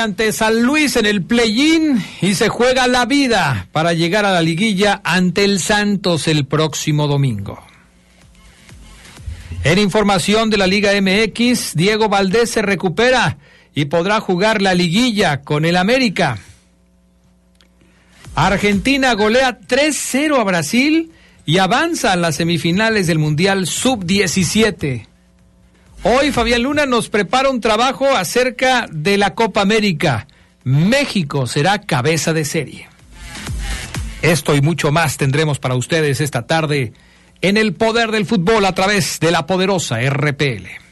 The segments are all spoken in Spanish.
Ante San Luis en el play-in y se juega la vida para llegar a la liguilla ante el Santos el próximo domingo. En información de la Liga MX, Diego Valdés se recupera y podrá jugar la liguilla con el América. Argentina golea 3-0 a Brasil y avanza a las semifinales del Mundial Sub-17. Hoy Fabián Luna nos prepara un trabajo acerca de la Copa América. México será cabeza de serie. Esto y mucho más tendremos para ustedes esta tarde en el poder del fútbol a través de la poderosa RPL.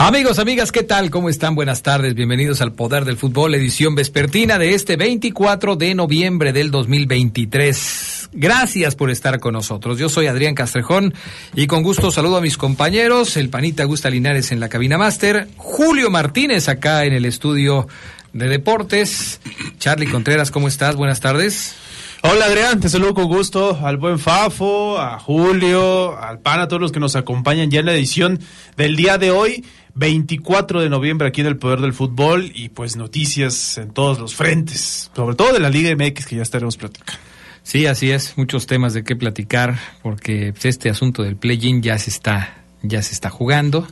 Amigos, amigas, ¿qué tal? ¿Cómo están? Buenas tardes. Bienvenidos al Poder del Fútbol, edición vespertina de este 24 de noviembre del 2023. Gracias por estar con nosotros. Yo soy Adrián Castrejón y con gusto saludo a mis compañeros, el panita Gusta Linares en la cabina máster, Julio Martínez acá en el estudio de deportes. Charlie Contreras, ¿cómo estás? Buenas tardes. Hola Adrián, te saludo con gusto al buen Fafo, a Julio, al PAN, a todos los que nos acompañan ya en la edición del día de hoy. 24 de noviembre aquí en el Poder del Fútbol y pues noticias en todos los frentes, sobre todo de la Liga MX que ya estaremos platicando. Sí, así es, muchos temas de qué platicar porque pues, este asunto del play-in ya se está ya se está jugando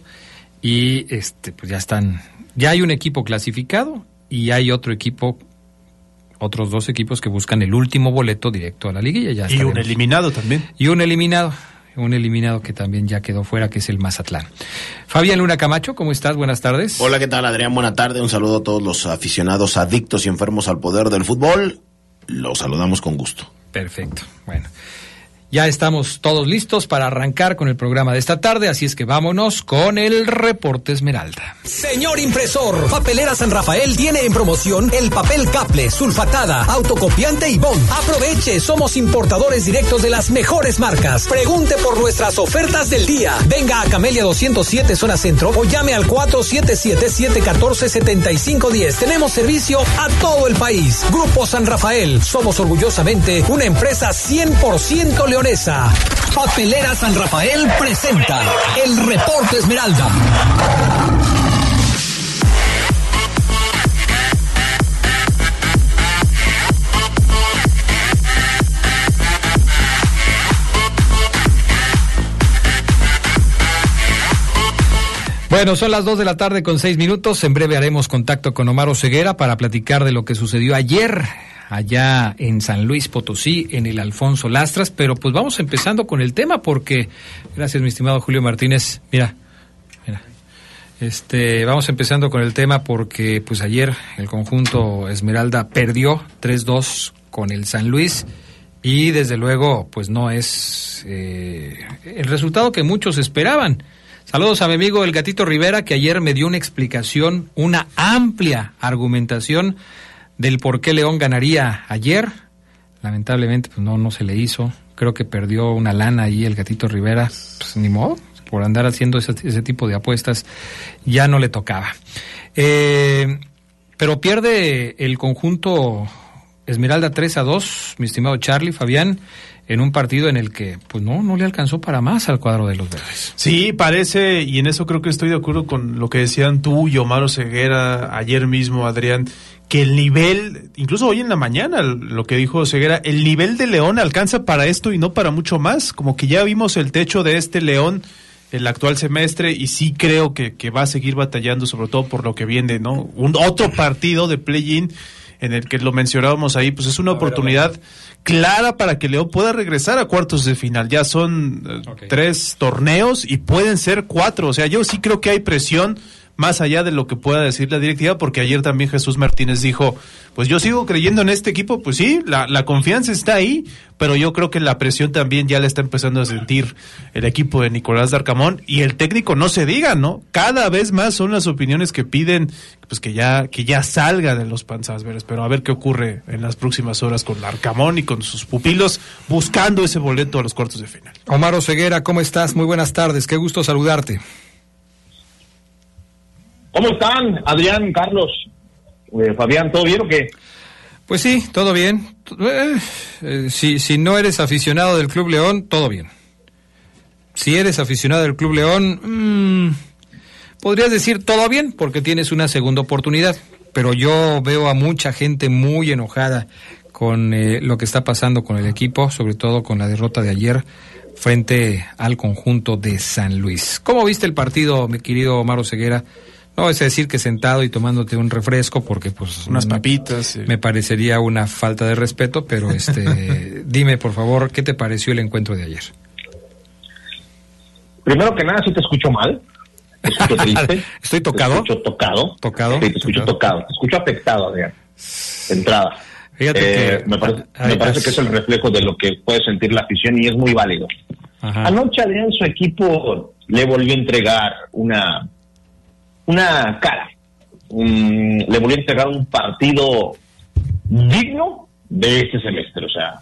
y este pues ya están ya hay un equipo clasificado y hay otro equipo otros dos equipos que buscan el último boleto directo a la liguilla ya y un eliminado también. Y un eliminado un eliminado que también ya quedó fuera, que es el Mazatlán. Fabián Luna Camacho, ¿cómo estás? Buenas tardes. Hola, ¿qué tal, Adrián? Buena tarde. Un saludo a todos los aficionados adictos y enfermos al poder del fútbol. Los saludamos con gusto. Perfecto. Bueno. Ya estamos todos listos para arrancar con el programa de esta tarde, así es que vámonos con el reporte Esmeralda. Señor impresor, Papelera San Rafael tiene en promoción el papel caple, sulfatada, autocopiante y bond. Aproveche, somos importadores directos de las mejores marcas. Pregunte por nuestras ofertas del día. Venga a Camelia 207 zona centro o llame al 477-714-7510. Tenemos servicio a todo el país. Grupo San Rafael, somos orgullosamente una empresa 100% leonesa. Papelera San Rafael presenta el reporte Esmeralda. Bueno, son las 2 de la tarde con 6 minutos. En breve haremos contacto con Omar Ceguera para platicar de lo que sucedió ayer allá en San Luis Potosí, en el Alfonso Lastras. Pero pues vamos empezando con el tema porque, gracias mi estimado Julio Martínez, mira, mira, este, vamos empezando con el tema porque pues ayer el conjunto Esmeralda perdió 3-2 con el San Luis y desde luego pues no es eh, el resultado que muchos esperaban. Saludos a mi amigo el Gatito Rivera, que ayer me dio una explicación, una amplia argumentación del por qué León ganaría ayer. Lamentablemente, pues no, no se le hizo. Creo que perdió una lana ahí el Gatito Rivera. Pues ni modo, por andar haciendo ese, ese tipo de apuestas, ya no le tocaba. Eh, pero pierde el conjunto Esmeralda 3 a 2, mi estimado Charlie, Fabián en un partido en el que pues no no le alcanzó para más al cuadro de los verdes. Sí, parece y en eso creo que estoy de acuerdo con lo que decían tú y Omar Ceguera ayer mismo, Adrián, que el nivel, incluso hoy en la mañana, lo que dijo Ceguera, el nivel de León alcanza para esto y no para mucho más, como que ya vimos el techo de este León el actual semestre y sí creo que, que va a seguir batallando sobre todo por lo que viene, ¿no? Un otro partido de play-in en el que lo mencionábamos ahí, pues es una oportunidad clara para que León pueda regresar a cuartos de final. Ya son eh, okay. tres torneos y pueden ser cuatro. O sea, yo sí creo que hay presión más allá de lo que pueda decir la directiva, porque ayer también Jesús Martínez dijo, pues yo sigo creyendo en este equipo, pues sí, la, la, confianza está ahí, pero yo creo que la presión también ya le está empezando a sentir el equipo de Nicolás Darcamón y el técnico no se diga, ¿no? Cada vez más son las opiniones que piden, pues que ya, que ya salga de los panzas verdes, pero a ver qué ocurre en las próximas horas con Darcamón y con sus pupilos buscando ese boleto a los cuartos de final. Omar Oseguera, ¿cómo estás? Muy buenas tardes, qué gusto saludarte. ¿Cómo están, Adrián, Carlos, eh, Fabián? ¿Todo bien o qué? Pues sí, todo bien. Eh, eh, si, si no eres aficionado del Club León, todo bien. Si eres aficionado del Club León, mmm, podrías decir todo bien porque tienes una segunda oportunidad. Pero yo veo a mucha gente muy enojada con lo que está pasando con el equipo, sobre todo con la derrota de ayer frente al conjunto de San Luis. ¿Cómo viste el partido, mi querido Omar Ceguera? No es decir que sentado y tomándote un refresco porque pues unas papitas sí. me parecería una falta de respeto, pero este dime por favor qué te pareció el encuentro de ayer. Primero que nada, si te escucho mal. Te escucho triste. Estoy tocado. Te escucho tocado. Tocado. Sí, te escucho tocado. tocado. Te escucho afectado, Adrián. De entrada. Fíjate eh, que me parece, me parece que es el reflejo de lo que puede sentir la afición y es muy válido. Ajá. Anoche Adrián su equipo le volvió a entregar una una cara. Um, le volvió a entregar un partido digno de este semestre, o sea,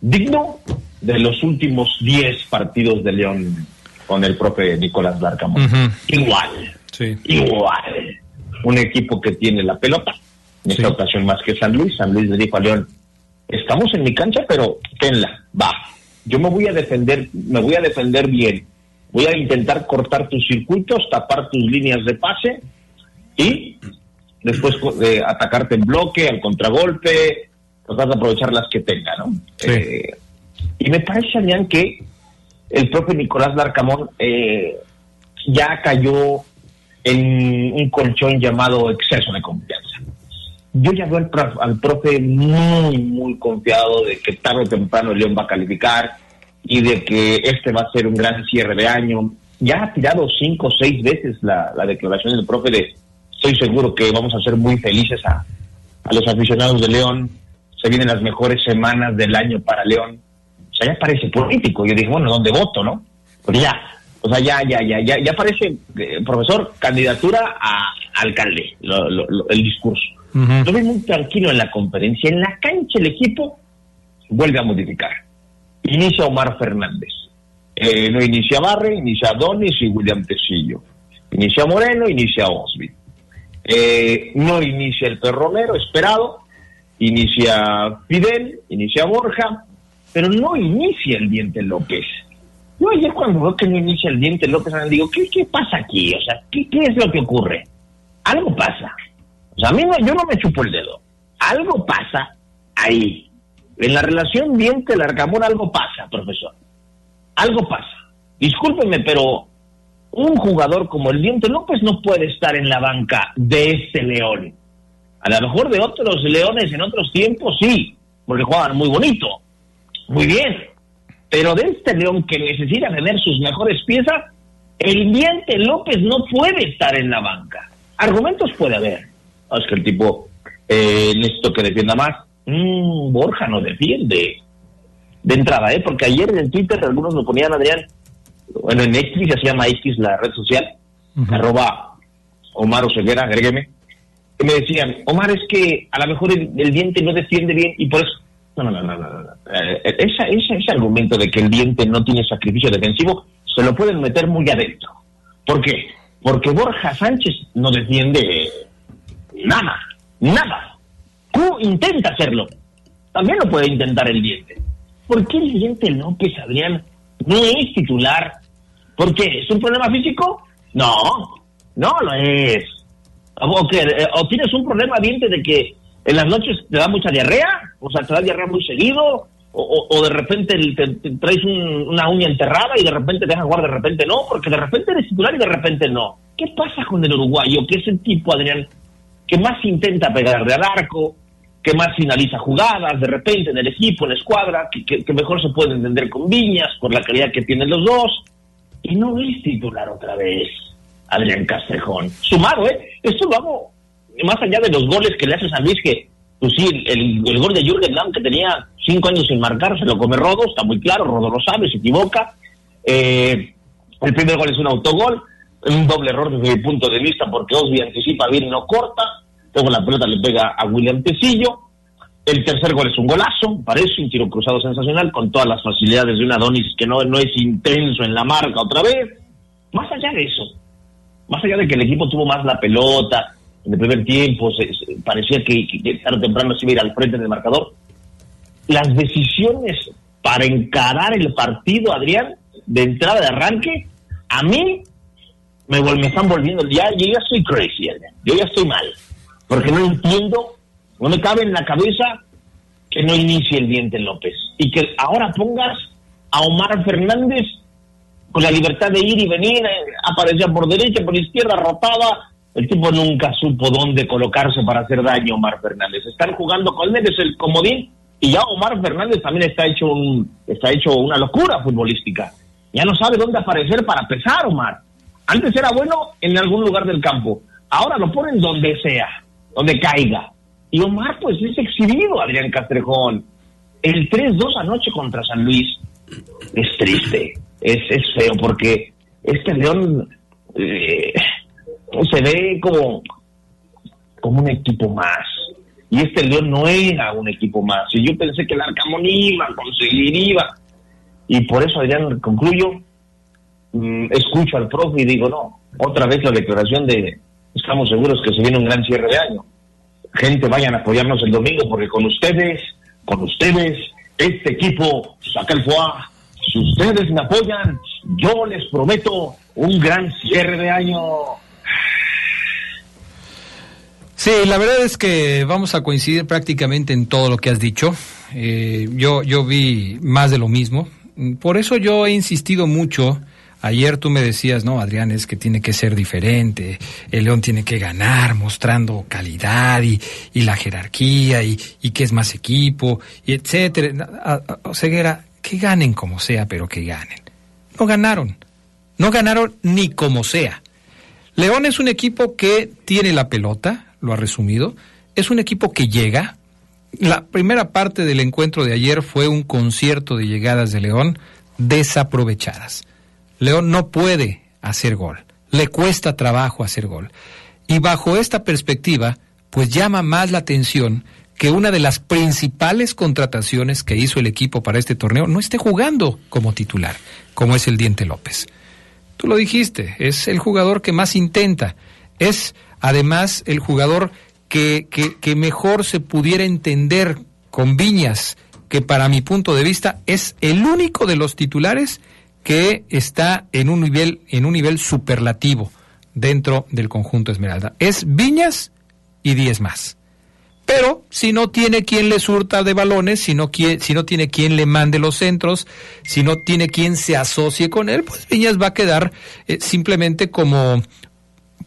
digno de los últimos 10 partidos de León con el profe Nicolás Larcamón. Uh -huh. Igual, sí. igual. Un equipo que tiene la pelota, en esta Sí. ocasión más que San Luis. San Luis le dijo a León, estamos en mi cancha, pero tenla, va. Yo me voy a defender, me voy a defender bien voy a intentar cortar tus circuitos, tapar tus líneas de pase y después eh, atacarte en bloque, al contragolpe, tratar de aprovechar las que tenga, ¿no? Sí. Eh, y me parece, Adrián, que el propio Nicolás Larcamón eh, ya cayó en un colchón llamado exceso de confianza. Yo ya veo al, prof, al profe muy, muy confiado de que tarde o temprano el León va a calificar, y de que este va a ser un gran cierre de año. Ya ha tirado cinco o seis veces la, la, declaración del profe de estoy seguro que vamos a ser muy felices a, a, los aficionados de León, se vienen las mejores semanas del año para León. O sea, ya parece político. Yo dije, bueno, ¿dónde voto, no? Pues ya, o sea, ya, ya, ya, ya, ya parece, eh, profesor, candidatura a alcalde, lo, lo, lo, el discurso. Uh -huh. Lo vi muy tranquilo en la conferencia. En la cancha el equipo vuelve a modificar inicia Omar Fernández. Eh, no inicia Barre, inicia Donis y William Tecillo. Inicia Moreno, inicia Osby. Eh, no inicia el Perronero, esperado. Inicia Fidel, inicia Borja, pero no inicia el Diente López. Yo ayer cuando veo que no inicia el Diente López, digo, ¿qué, qué pasa aquí? O sea, ¿qué, ¿qué, es lo que ocurre? Algo pasa. O sea, a mí no, yo no me chupo el dedo. Algo pasa ahí. En la relación diente largamón algo pasa, profesor. Algo pasa. Discúlpenme, pero un jugador como el Diente López no puede estar en la banca de este León. A lo mejor de otros Leones en otros tiempos sí, porque jugaban muy bonito, muy bien. Pero de este León que necesita tener sus mejores piezas, el Diente López no puede estar en la banca. Argumentos puede haber. No, es que el tipo eh, necesito que defienda más mmm, Borja no defiende de entrada, ¿eh? porque ayer en el Twitter algunos me ponían, Adrián, bueno, en X, ya se llama X la red social, arroba Omar Oseguera, agrégueme, que me decían, Omar, es que a lo mejor el, diente no defiende bien y por eso... No, no, no, no, no. Eh, esa, ese argumento de que el diente no tiene sacrificio defensivo se lo pueden meter muy adentro. ¿Por qué? Porque Borja Sánchez no defiende nada, nada. Q intenta hacerlo. También lo puede intentar el diente. ¿Por qué el diente López, Adrián, no es titular? ¿Por qué? ¿Es un problema físico? No, no lo es. O, o tienes un problema diente de que en las noches te da mucha diarrea, o sea, te da diarrea muy seguido, o, de repente te, traes una uña enterrada y de repente te dejas jugar, de repente no, porque de repente eres titular y de repente no. ¿Qué pasa con el uruguayo, que es el tipo, Adrián, que más intenta pegar de arco, que más finaliza jugadas de repente en el equipo, en la escuadra, que, mejor se puede entender con Viñas, por la calidad que tienen los dos, y no es titular otra vez Adrián Castrejón. Sumado, ¿eh? Esto lo más allá de los goles que le hace San Luis, que pues sí, el, gol de Jürgen Damm que tenía cinco años sin marcar, se lo come Rodo, está muy claro, Rodo lo sabe, se equivoca. Eh, el primer gol es un autogol, un doble error desde mi punto de vista porque Osby anticipa bien no corta, luego la pelota le pega a William Tecillo. El tercer gol es un golazo, parece un tiro cruzado sensacional con todas las facilidades de un Adonis que no, es intenso en la marca otra vez. Más allá de eso, más allá de que el equipo tuvo más la pelota, en el primer tiempo parecía que, tarde o temprano se iba a ir al frente del marcador. Las decisiones para encarar el partido, Adrián, de entrada de arranque, a mí me, están volviendo, ya, yo ya estoy crazy, yo ya estoy mal, porque no entiendo, no me cabe en la cabeza que no inicie el diente López y que ahora pongas a Omar Fernández con la libertad de ir y venir, eh, aparecía por derecha, por izquierda, rotaba, el tipo nunca supo dónde colocarse para hacer daño a Omar Fernández. Están jugando con él, es el comodín, y ya Omar Fernández también está hecho, un, está hecho una locura futbolística. Ya no sabe dónde aparecer para pesar, Omar. Antes era bueno en algún lugar del campo. Ahora lo ponen donde sea, donde caiga. Y Omar, pues es exhibido, Adrián Castrejón. El 3-2 anoche contra San Luis es triste, es, es feo, porque este León eh, se ve como, como un equipo más. Y este León no era un equipo más. Y yo pensé que el Arcamón iba a conseguir, iba. Y por eso, Adrián, concluyo, mm, escucho al profe y digo, no, otra vez la declaración de estamos seguros que se viene un gran cierre de año. Gente, vayan a apoyarnos el domingo porque con ustedes, con ustedes, este equipo saca el foie. Si ustedes me apoyan, yo les prometo un gran cierre de año. Sí, la verdad es que vamos a coincidir prácticamente en todo lo que has dicho. Eh, yo, yo vi más de lo mismo. Por eso yo he insistido mucho. Ayer tú me decías, no, Adrián, es que tiene que ser diferente. El León tiene que ganar, mostrando calidad y, la jerarquía y, y, que es más equipo, y etcétera. Ceguera, que ganen como sea, pero que ganen. No ganaron. No ganaron ni como sea. León es un equipo que tiene la pelota, lo ha resumido. Es un equipo que llega. La primera parte del encuentro de ayer fue un concierto de llegadas de León desaprovechadas. León no puede hacer gol, le cuesta trabajo hacer gol. Y bajo esta perspectiva, pues llama más la atención que una de las principales contrataciones que hizo el equipo para este torneo no esté jugando como titular, como es el Diente López. Tú lo dijiste, es el jugador que más intenta, es además el jugador que, que, mejor se pudiera entender con Viñas, que para mi punto de vista es el único de los titulares que está en un nivel, en un nivel superlativo dentro del conjunto Esmeralda. Es Viñas y diez más. Pero si no tiene quien le surta de balones, si no, si no tiene quien le mande los centros, si no tiene quien se asocie con él, pues Viñas va a quedar eh, simplemente como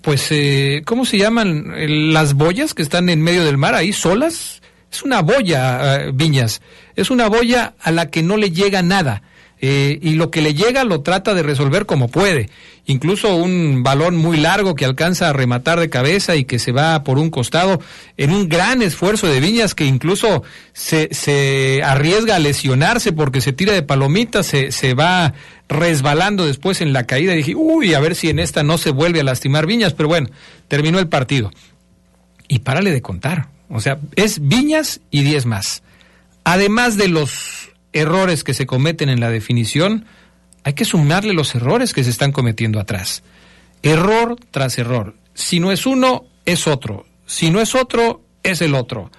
pues, eh, ¿cómo se llaman? Las boyas que están en medio del mar ahí solas. Es una boya, eh, Viñas. Es una boya a la que no le llega nada. Eh, y lo que le llega lo trata de resolver como puede. Incluso un balón muy largo que alcanza a rematar de cabeza y que se va por un costado en un gran esfuerzo de Viñas que incluso se, se arriesga a lesionarse porque se tira de palomita, se, se va resbalando después en la caída. Y dije, uy, a ver si en esta no se vuelve a lastimar Viñas, pero bueno, terminó el partido. Y párale de contar. O sea, es Viñas y 10 más. Además de los errores que se cometen en la definición, hay que sumarle los errores que se están cometiendo atrás. Error tras error. Si no es uno, es otro. Si no es otro, es el otro.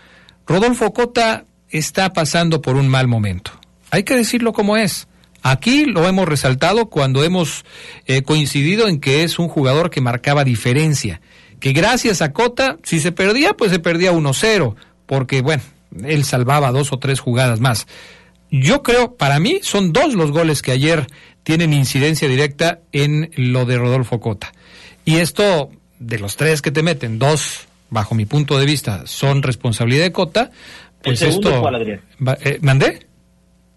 Rodolfo Cota está pasando por un mal momento. Hay que decirlo como es. Aquí lo hemos resaltado cuando hemos eh, coincidido en que es un jugador que marcaba diferencia. Que gracias a Cota, si se perdía, pues se perdía 1-0. Porque, bueno, él salvaba dos o tres jugadas más. Yo creo, para mí, son dos los goles que ayer tienen incidencia directa en lo de Rodolfo Cota. Y esto, de los tres que te meten, dos, bajo mi punto de vista, son responsabilidad de Cota. Pues ¿El segundo esto. cuál, Adrián? Eh, ¿Mandé?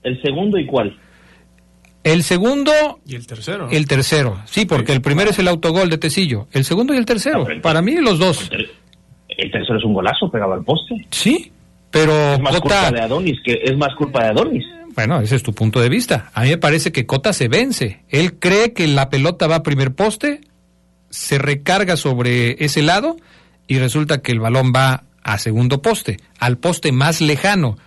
¿El segundo y cuál? El segundo Y el tercero. ¿no? el tercero. Sí, porque el primero es el autogol de Tecillo. El segundo y el tercero. No, pero el- Para mí, los dos. El, el tercero es un golazo pegado al poste. Sí, pero Es más Cota. culpa de Adonis, que es más culpa de Adonis. Bueno, ese es tu punto de vista. A mí me parece que Cota se vence. Él cree que la pelota va a primer poste, se recarga sobre ese lado y resulta que el balón va a segundo poste, al poste más lejano.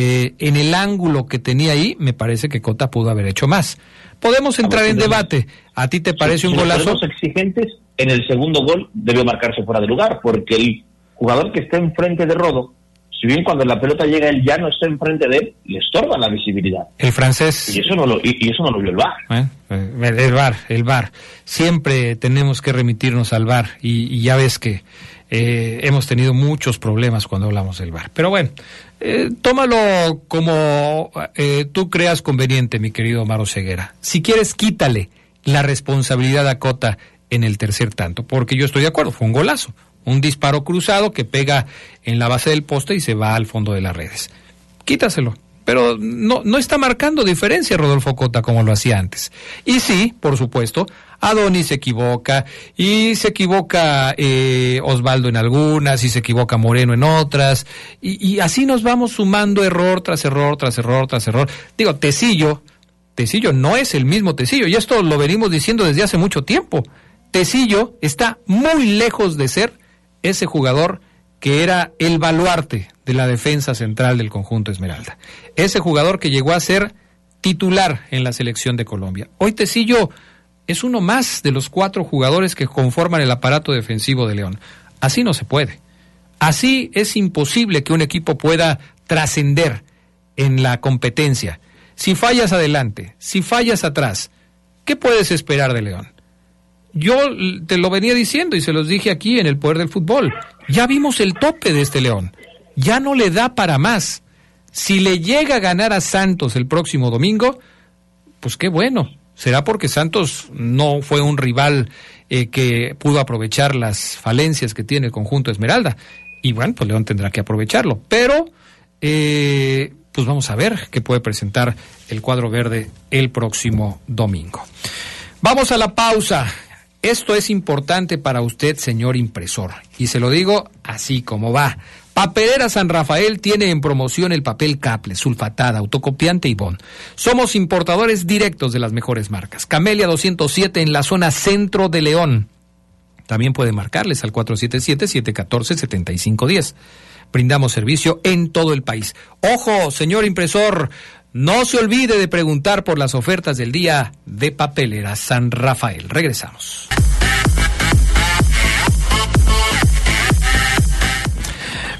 Eh, en el ángulo que tenía ahí, me parece que Cota pudo haber hecho más. Podemos entrar en debate. ¿A ti te parece Si- un si golazo? ponemos exigentes, en el segundo gol debió marcarse fuera de lugar, porque el jugador que está enfrente de Rodo, si bien cuando la pelota llega él ya no está enfrente de él, le estorba la visibilidad. El francés. Y eso no lo, y, y eso no lo vio el VAR. ¿eh? Eh, El VAR, el VAR. Siempre tenemos que remitirnos al VAR y, y ya ves que eh, hemos tenido muchos problemas cuando hablamos del VAR. Pero bueno, eh, tómalo como eh, tú creas conveniente, mi querido Maro Ceguera. Si quieres, quítale la responsabilidad a Cota en el tercer tanto, porque yo estoy de acuerdo, fue un golazo, un disparo cruzado que pega en la base del poste y se va al fondo de las redes. Quítaselo. Pero no, no está marcando diferencia Rodolfo Cota como lo hacía antes. Y sí, por supuesto, Adonis se equivoca, y se equivoca eh, Osvaldo en algunas, y se equivoca Moreno en otras, y, y así nos vamos sumando error tras error, tras error, tras error. Digo, Tecillo, Tecillo no es el mismo Tecillo, y esto lo venimos diciendo desde hace mucho tiempo. Tecillo está muy lejos de ser ese jugador que era el baluarte de la defensa central del conjunto Esmeralda. Ese jugador que llegó a ser titular en la selección de Colombia. Hoy Tecillo es uno más de los cuatro jugadores que conforman el aparato defensivo de León. Así no se puede. Así es imposible que un equipo pueda trascender en la competencia. Si fallas adelante, si fallas atrás, ¿qué puedes esperar de León? Yo te lo venía diciendo y se los dije aquí en el poder del fútbol. Ya vimos el tope de este León. Ya no le da para más. Si le llega a ganar a Santos el próximo domingo, pues qué bueno. Será porque Santos no fue un rival eh, que pudo aprovechar las falencias que tiene el conjunto Esmeralda. Y bueno, pues León tendrá que aprovecharlo. Pero, eh, pues vamos a ver qué puede presentar el cuadro verde el próximo domingo. Vamos a la pausa. Esto es importante para usted, señor impresor. Y se lo digo así como va. Papelera San Rafael tiene en promoción el papel Caple, sulfatada, autocopiante y bond. Somos importadores directos de las mejores marcas. Camelia 207 en la zona centro de León. También puede marcarles al 477-714-7510. Brindamos servicio en todo el país. Ojo, señor impresor, no se olvide de preguntar por las ofertas del día de Papelera San Rafael. Regresamos.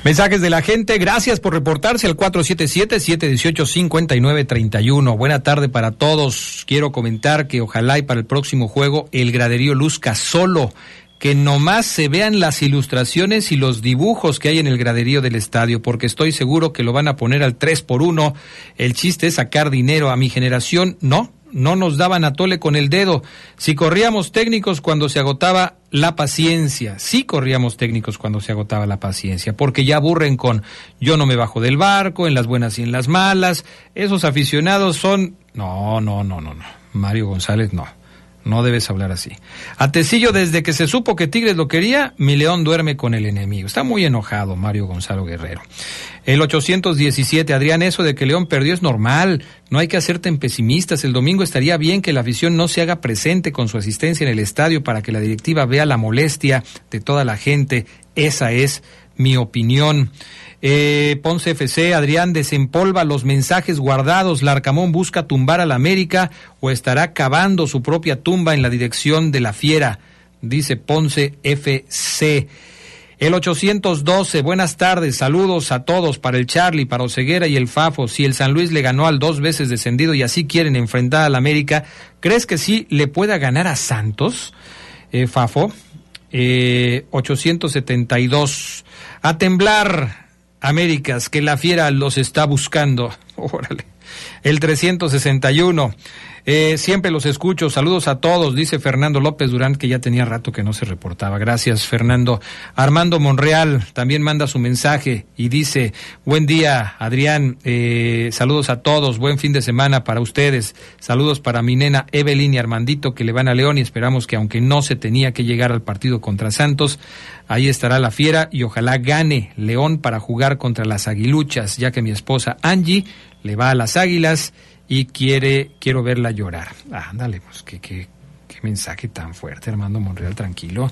Mensajes de la gente, gracias por reportarse al 477-718-5931. Buena tarde para todos. Quiero comentar que ojalá y para el próximo juego el graderío luzca solo, que nomás se vean las ilustraciones y los dibujos que hay en el graderío del estadio, porque estoy seguro que lo van a poner al 3 por 1. El chiste es sacar dinero a mi generación. No, no nos daban a tole con el dedo. Si corríamos técnicos cuando se agotaba la paciencia, sí corríamos técnicos cuando se agotaba la paciencia, porque ya aburren con yo no me bajo del barco, en las buenas y en las malas. Esos aficionados son... No, no, no, no, no. Mario González, no. No debes hablar así. A Tecillo, desde que se supo que Tigres lo quería, mi león duerme con el enemigo. Está muy enojado Mario Gonzalo Guerrero. El 817, Adrián, eso de que León perdió es normal. No hay que hacerte en pesimistas. El domingo estaría bien que la afición no se haga presente con su asistencia en el estadio para que la directiva vea la molestia de toda la gente. Esa es mi opinión. Eh, Ponce FC, Adrián desempolva los mensajes guardados. Larcamón busca tumbar a la América o estará cavando su propia tumba en la dirección de la fiera, dice Ponce FC. El 812, buenas tardes, saludos a todos para el Charlie, para Oceguera y el Fafo. Si el San Luis le ganó al dos veces descendido y así quieren enfrentar al América, ¿crees que sí le pueda ganar a Santos, eh, Fafo? Eh, 872, a temblar, Américas, que la fiera los está buscando. Órale. El 361. Eh, siempre los escucho. Saludos a todos, dice Fernando López Durán, que ya tenía rato que no se reportaba. Gracias, Fernando. Armando Monreal también manda su mensaje y dice, buen día, Adrián. Eh, saludos a todos. Buen fin de semana para ustedes. Saludos para mi nena Evelyn y Armandito, que le van a León y esperamos que aunque no se tenía que llegar al partido contra Santos, ahí estará la fiera y ojalá gane León para jugar contra las aguiluchas, ya que mi esposa Angie le va a las águilas y quiere, quiero verla llorar. Ah, ándale, pues qué, qué, qué mensaje tan fuerte, Armando Monreal, tranquilo.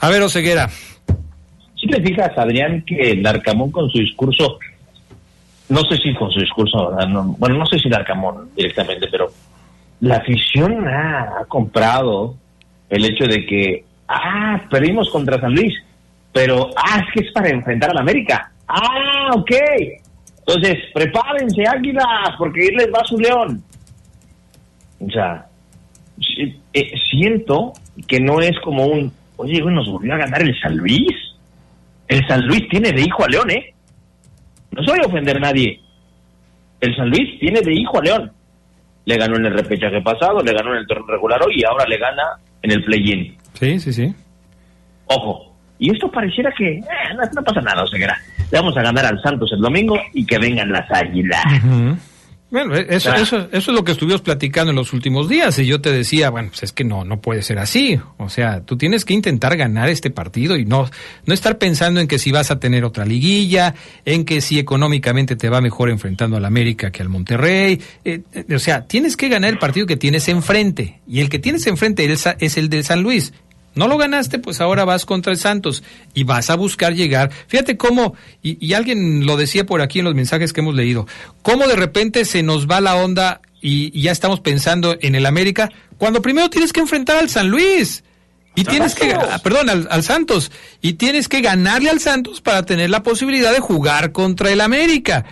A ver, Oseguera. Si te fijas, Adrián, que el Arcamón con su discurso, no sé si con su discurso, bueno, no sé si el Arcamón directamente, pero la afición ha, ha comprado el hecho de que, ah, perdimos contra San Luis, pero, ah, es que es para enfrentar a la América. Ah, ok. Entonces, prepárense, águilas, porque ahí les va su león. O sea, eh, siento que no es como un, oye, nos volvió a ganar el San Luis. El San Luis tiene de hijo a León, ¿eh? No soy a ofender a nadie. El San Luis tiene de hijo a León. Le ganó en el repechaje pasado, le ganó en el torneo regular hoy y ahora le gana en el play-in. Sí, sí, sí. Ojo. Y esto pareciera que eh, no, pasa nada, o sea, le vamos a ganar al Santos el domingo y que vengan las águilas. Bueno, eso, eso, eso es lo que estuvimos platicando en los últimos días y yo te decía, bueno, pues es que no, no puede ser así. O sea, tú tienes que intentar ganar este partido y no, no estar pensando en que si vas a tener otra liguilla, en que si económicamente te va mejor enfrentando al América que al Monterrey. Eh, eh, o sea, tienes que ganar el partido que tienes enfrente y el que tienes enfrente es el del San Luis no lo ganaste, pues ahora vas contra el Santos y vas a buscar llegar. Fíjate cómo, y, alguien lo decía por aquí en los mensajes que hemos leído, cómo de repente se nos va la onda y, ya estamos pensando en el América, cuando primero tienes que enfrentar al San Luis. Y tienes que, perdón, al, Santos. Y tienes que ganarle al Santos para tener la posibilidad de jugar contra el América.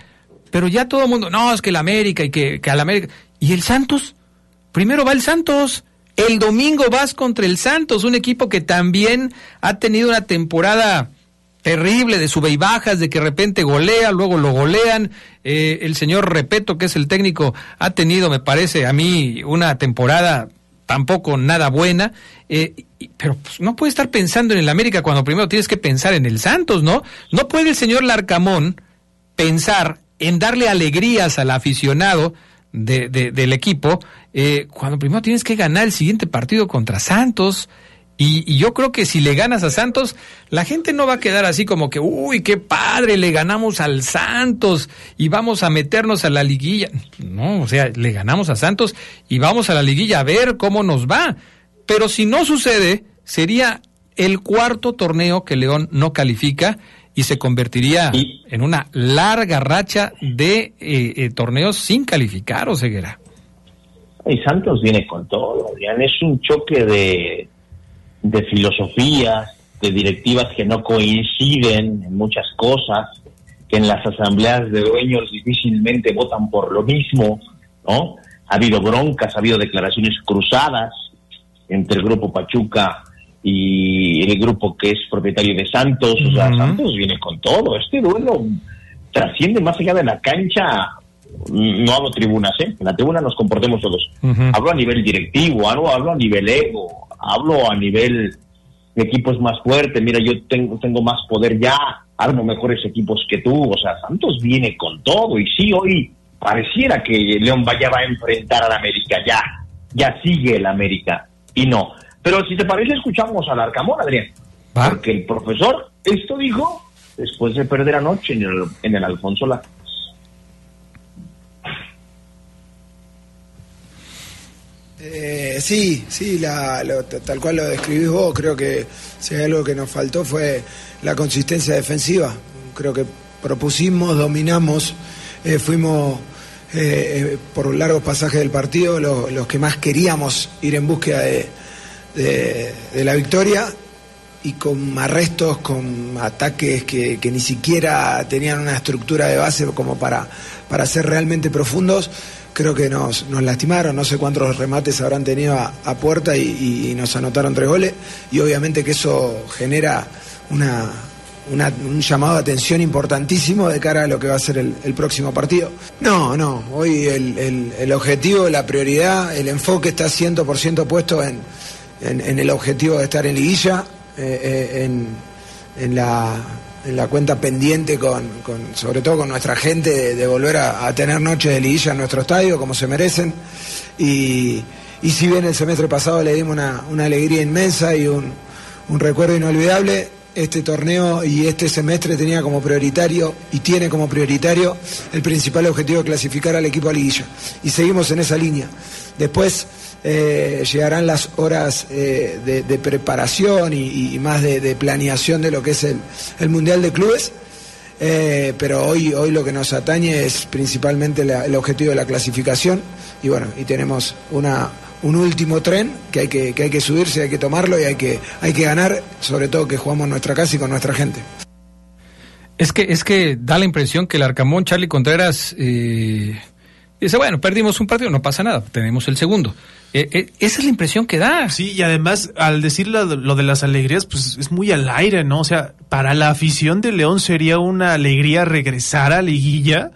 Pero ya todo el mundo, no, es que el América y que, que al América. ¿Y el Santos? Primero va el Santos. El domingo vas contra el Santos, un equipo que también ha tenido una temporada terrible de sube y bajas, de que de repente golea, luego lo golean. Eh, el señor Repeto, que es el técnico, ha tenido, me parece a mí, una temporada tampoco nada buena. Eh, pero pues, no puede estar pensando en el América cuando primero tienes que pensar en el Santos, ¿no? No puede el señor Larcamón pensar en darle alegrías al aficionado de, del equipo, eh, cuando primero tienes que ganar el siguiente partido contra Santos. Y, yo creo que si le ganas a Santos, la gente no va a quedar así como que, uy, qué padre, le ganamos al Santos y vamos a meternos a la liguilla. No, o sea, le ganamos a Santos y vamos a la liguilla a ver cómo nos va. Pero si no sucede, sería el cuarto torneo que León no califica y se convertiría en una larga racha de eh, eh, torneos sin calificar, o ceguera. Y Santos viene con todo, es un choque de, de filosofías, de directivas que no coinciden en muchas cosas, que en las asambleas de dueños difícilmente votan por lo mismo, ¿no? Ha habido broncas, ha habido declaraciones cruzadas entre el grupo Pachuca y el grupo que es propietario de Santos, o sea, Santos viene con todo. Este duelo trasciende más allá de la cancha no hablo tribunas, ¿eh? En la tribuna nos comportemos todos. Hablo a nivel directivo, hablo, hablo a nivel ego, hablo a nivel de equipos más fuertes. Mira, yo tengo, tengo más poder ya, armo mejores equipos que tú. O sea, Santos viene con todo. Y sí, hoy pareciera que León vaya va a enfrentar al América. Ya, ya sigue el América. Y no. Pero si te parece, escuchamos al Arcamón, Adrián. Porque el profesor esto dijo después de perder anoche en el, en el Alfonso La. Eh, sí, sí, tal cual lo describís vos, creo que si hay algo que nos faltó fue la consistencia defensiva. Creo que propusimos, dominamos, eh, fuimos eh, por largos pasajes del partido los que más queríamos ir en búsqueda de, la victoria y con arrestos, con ataques que, ni siquiera tenían una estructura de base como para, para ser realmente profundos, creo que nos, nos lastimaron, no sé cuántos remates habrán tenido a, puerta y, nos anotaron tres goles. Y obviamente que eso genera una, un llamado de atención importantísimo de cara a lo que va a ser el, próximo partido. No, no, hoy el, el, objetivo, la prioridad, el enfoque está 100% puesto en, en, el objetivo de estar en liguilla, eh, eh, en, en, la, la cuenta pendiente, con, sobre todo con nuestra gente, de, volver a, tener noches de liguilla en nuestro estadio, como se merecen. Y, y si bien el semestre pasado le dimos una, una alegría inmensa y un, un recuerdo inolvidable, este torneo y este semestre tenía como prioritario y tiene como prioritario el principal objetivo de clasificar al equipo a liguilla. Y seguimos en esa línea. Después eh, llegarán las horas eh, de, preparación y, más de, planeación de lo que es el, Mundial de Clubes. Eh, pero hoy, hoy lo que nos atañe es principalmente el objetivo de la clasificación y bueno, y tenemos una, un último tren que hay que, que hay que subirse, hay que tomarlo y hay que, hay que ganar, sobre todo que jugamos en nuestra casa y con nuestra gente. Es que, es que da la impresión que el Arcamón, Charlie Contreras, dice, bueno, perdimos un partido, no pasa nada, tenemos el segundo. Eh, eh, esa es la impresión que da. Sí, y además, al decir lo, de las alegrías, pues es muy al aire, ¿no? O sea, para la afición de León sería una alegría regresar a Liguilla.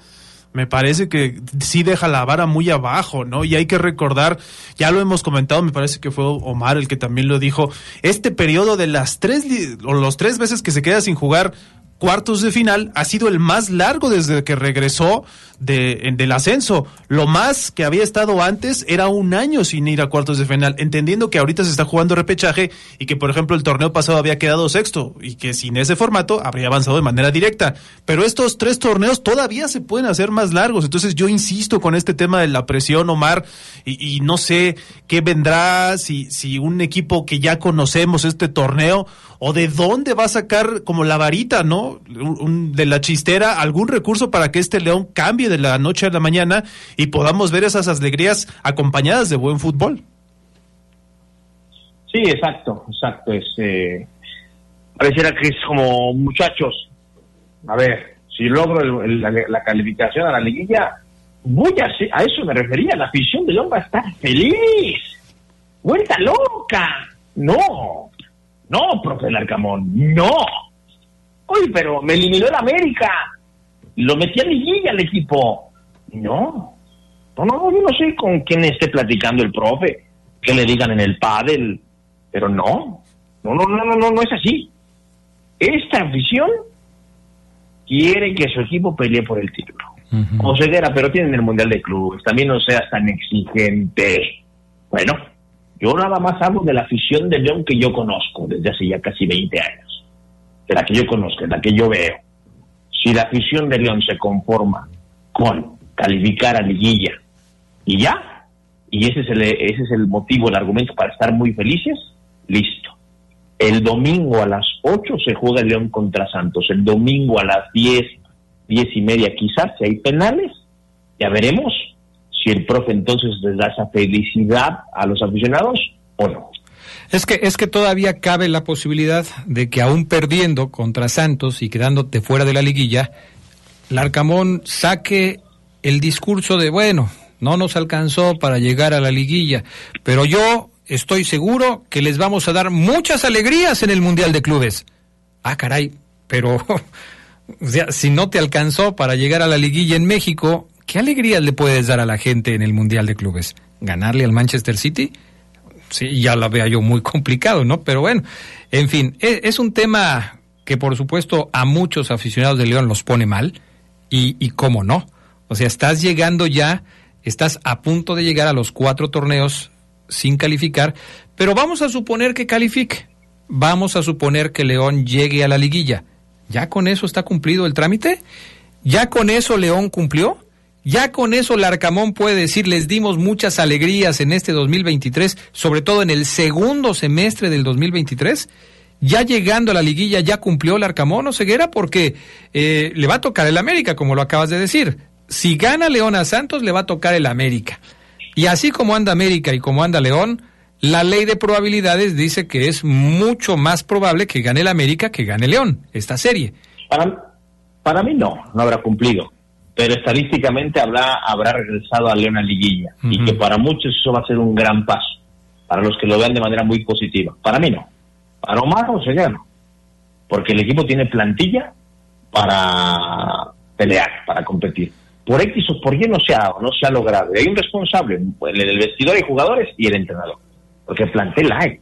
Me parece que sí deja la vara muy abajo, ¿no? Y hay que recordar, ya lo hemos comentado, me parece que fue Omar el que también lo dijo, este periodo de las tres, o los tres veces que se queda sin jugar cuartos de final ha sido el más largo desde que regresó de, del ascenso. Lo más que había estado antes era un año sin ir a cuartos de final, entendiendo que ahorita se está jugando repechaje y que, por ejemplo, el torneo pasado había quedado sexto y que sin ese formato habría avanzado de manera directa. Pero estos tres torneos todavía se pueden hacer más largos. Entonces yo insisto con este tema de la presión, Omar, y, no sé qué vendrá, si, si un equipo que ya conocemos este torneo o de dónde va a sacar como la varita, ¿no? de la chistera, algún recurso para que este León cambie de la noche a la mañana y podamos ver esas alegrías acompañadas de buen fútbol. Sí, exacto, exacto. Es, eh, pareciera que es como muchachos. A ver, si logro la, calificación a la liguilla, voy a, a eso me refería. La afición de León va a estar feliz. Vuelta loca. No, no, profe Larcamón, no. Oye, pero me eliminó el América. Lo metí a liguilla al equipo. No. No, no, yo no sé con quién esté platicando el profe, que le digan en el pádel, pero no. No, no, no, no, no, no es así. Esta afición quiere que su equipo pelee por el título. O ceguera, pero tienen el Mundial de Clubes. También no seas tan exigente. Bueno, yo nada más hablo de la afición de León que yo conozco desde hace ya casi 20 años. De la que yo conozco, de la que yo veo. Si la afición de León se conforma con calificar a liguilla y ya, y ese es el, ese es el motivo, el argumento para estar muy felices, listo. El domingo a las 8 se juega el León contra Santos. El domingo a las 10, 10 y media quizás, si hay penales, ya veremos si el profe entonces les da esa felicidad a los aficionados o no. Es que, es que todavía cabe la posibilidad de que aún perdiendo contra Santos y quedándote fuera de la liguilla, Larcamón saque el discurso de, bueno, no nos alcanzó para llegar a la liguilla, pero yo estoy seguro que les vamos a dar muchas alegrías en el Mundial de Clubes. Ah, caray, pero o sea, si no te alcanzó para llegar a la liguilla en México, ¿qué alegrías le puedes dar a la gente en el Mundial de Clubes? ¿Ganarle al Manchester City? Sí, ya lo veo yo muy complicado, ¿no? Pero bueno, en fin, es, es un tema que por supuesto a muchos aficionados de León los pone mal y, y cómo no. O sea, estás llegando ya, estás a punto de llegar a los cuatro torneos sin calificar, pero vamos a suponer que califique. Vamos a suponer que León llegue a la liguilla. ¿Ya con eso está cumplido el trámite? ¿Ya con eso León cumplió? ¿Ya con eso Larcamón puede decir les dimos muchas alegrías en este 2023, sobre todo en el segundo semestre del 2023? ya llegando a la liguilla, ya cumplió el Arcamón o Ceguera, porque eh, le va a tocar el América, como lo acabas de decir. Si gana León a Santos, le va a tocar el América. Y así como anda América y como anda León, la ley de probabilidades dice que es mucho más probable que gane el América que gane León, esta serie. Para mí no, no habrá cumplido. Pero estadísticamente habrá, habrá regresado a León a liguilla. Y que para muchos eso va a ser un gran paso. Para los que lo vean de manera muy positiva. Para mí no. Para Omar o no. Porque el equipo tiene plantilla para pelear, para competir. Por X o por Y no se ha, no se ha logrado. Y hay un responsable, el, el vestidor hay jugadores y el entrenador. Porque plantel hay.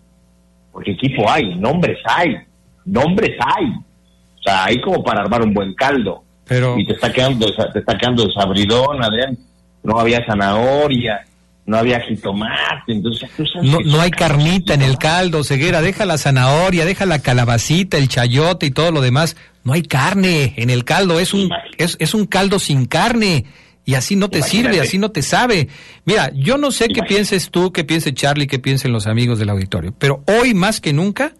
Porque equipo hay, nombres hay. Nombres hay. O sea, hay como para armar un buen caldo. Pero Y te está quedando, te está quedando desabridón, Adrián. No había zanahoria, no había jitomate, entonces tú sabes no, no hay carnita en el caldo, Ceguera, deja la zanahoria, deja la calabacita, el chayote y todo lo demás. No hay carne en el caldo, es un, es, es un caldo sin carne. Y así no te Imagínate. sirve, así no te sabe. Mira, yo no sé qué pienses tú, qué piense Charlie, qué piensen los amigos del auditorio, pero hoy más que nunca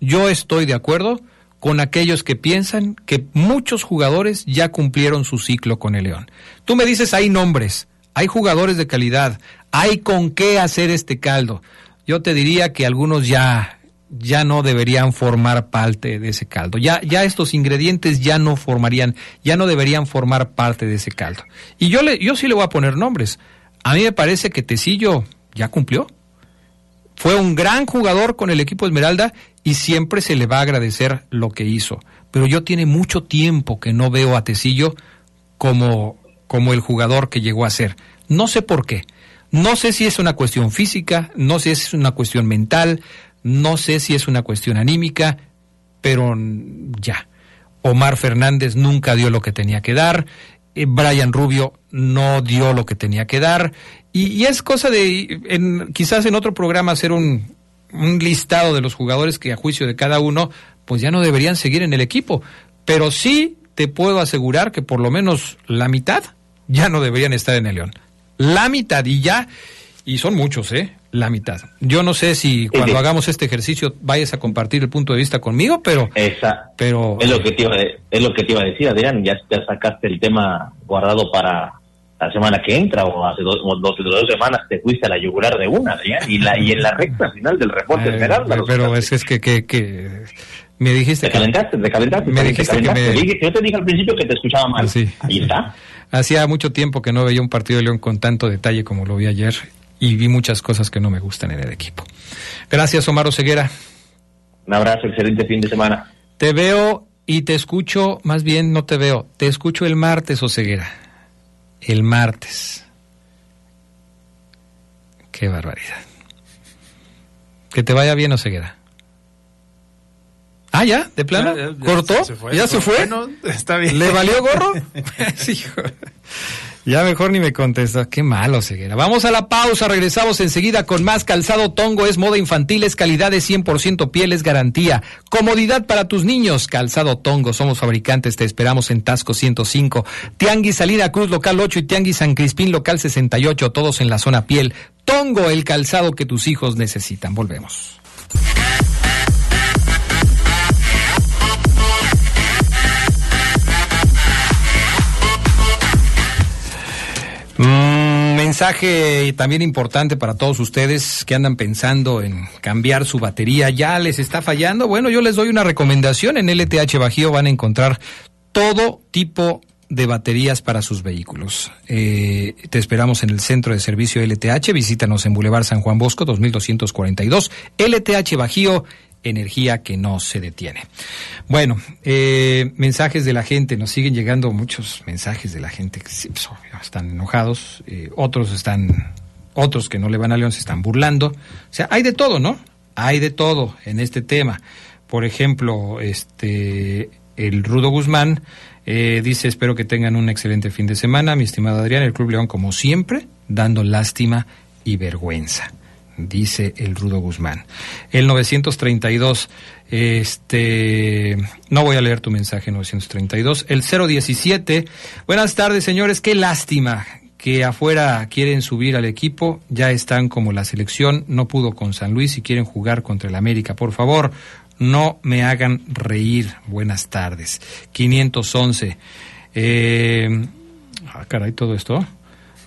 yo estoy de acuerdo con aquellos que piensan que muchos jugadores ya cumplieron su ciclo con el León. Tú me dices, hay nombres, hay jugadores de calidad, hay con qué hacer este caldo. Yo te diría que algunos ya ya no deberían formar parte de ese caldo. Ya ya estos ingredientes ya no formarían, ya no deberían formar parte de ese caldo. Y yo le yo sí le voy a poner nombres. A mí me parece que Tecillo ya cumplió. Fue un gran jugador con el equipo Esmeralda y siempre se le va a agradecer lo que hizo. Pero yo tiene mucho tiempo que no veo a Tecillo como, como el jugador que llegó a ser. No sé por qué. No sé si es una cuestión física, no sé si es una cuestión mental, no sé si es una cuestión anímica, pero ya. Omar Fernández nunca dio lo que tenía que dar, Brian Rubio no dio lo que tenía que dar, y, y es cosa de, en, quizás en otro programa hacer un, un listado de los jugadores que a juicio de cada uno, pues ya no deberían seguir en el equipo, pero sí te puedo asegurar que por lo menos la mitad ya no deberían estar en el León. La mitad y ya, y son muchos, ¿eh? La mitad. Yo no sé si cuando sí. hagamos este ejercicio vayas a compartir el punto de vista conmigo, pero... Esa, pero es lo que te iba, a- es lo que te iba a decir, Adrián. Ya, ya sacaste el tema guardado para la semana que entra o hace dos, o dos, dos semanas te fuiste a la yugular de una, Adrián. Y, la, y en la recta final del reporte Eh, lo pero es, es que, que, que me dijiste Te calentaste, te calentaste. Me te dijiste que calentaste. me- que yo te dije al principio que te escuchaba mal. Sí. Ahí está. hacía mucho tiempo que no veía un partido de León con tanto detalle como lo vi ayer y vi muchas cosas que no me gustan en el equipo. Gracias, Omar Ceguera. Un abrazo, excelente fin de semana. Te veo y te escucho, más bien no te veo, te escucho el martes, Oseguera. El martes. Qué barbaridad. Que te vaya bien, Oseguera. Ah, ya, de plano. Ya, ya, ya ¿Cortó? se fue. ¿Ya se fue? Bueno, está bien. ¿Le valió gorro? Sí, hijo. Ya mejor ni me contesta. Qué malo, Ceguera. Vamos a la pausa. Regresamos enseguida con más calzado Tongo. Es moda infantil, es calidad de 100% piel, es garantía. Comodidad para tus niños. Calzado Tongo. Somos fabricantes. Te esperamos en Tasco 105. Tianguis Salida Cruz Local 8 y Tianguis San Crispín Local 68. Todos en la zona piel. Tongo, el calzado que tus hijos necesitan. Volvemos. Mm, mensaje también importante para todos ustedes que andan pensando en cambiar su batería. ¿Ya les está fallando? Bueno, yo les doy una recomendación. En LTH Bajío van a encontrar todo tipo de baterías para sus vehículos. Eh, te esperamos en el centro de servicio LTH. Visítanos en Boulevard San Juan Bosco, 2242. LTH Bajío energía que no se detiene. Bueno, eh, mensajes de la gente, nos siguen llegando muchos mensajes de la gente que pues, están enojados, eh, otros están, otros que no le van a León se están burlando. O sea, hay de todo, ¿no? Hay de todo en este tema. Por ejemplo, este, el Rudo Guzmán eh, dice, espero que tengan un excelente fin de semana, mi estimado Adrián, el Club León como siempre, dando lástima y vergüenza dice el Rudo Guzmán. El 932, este, no voy a leer tu mensaje 932. El 017, buenas tardes señores, qué lástima que afuera quieren subir al equipo, ya están como la selección, no pudo con San Luis y quieren jugar contra el América. Por favor, no me hagan reír. Buenas tardes. 511. Eh, ah, caray, todo esto.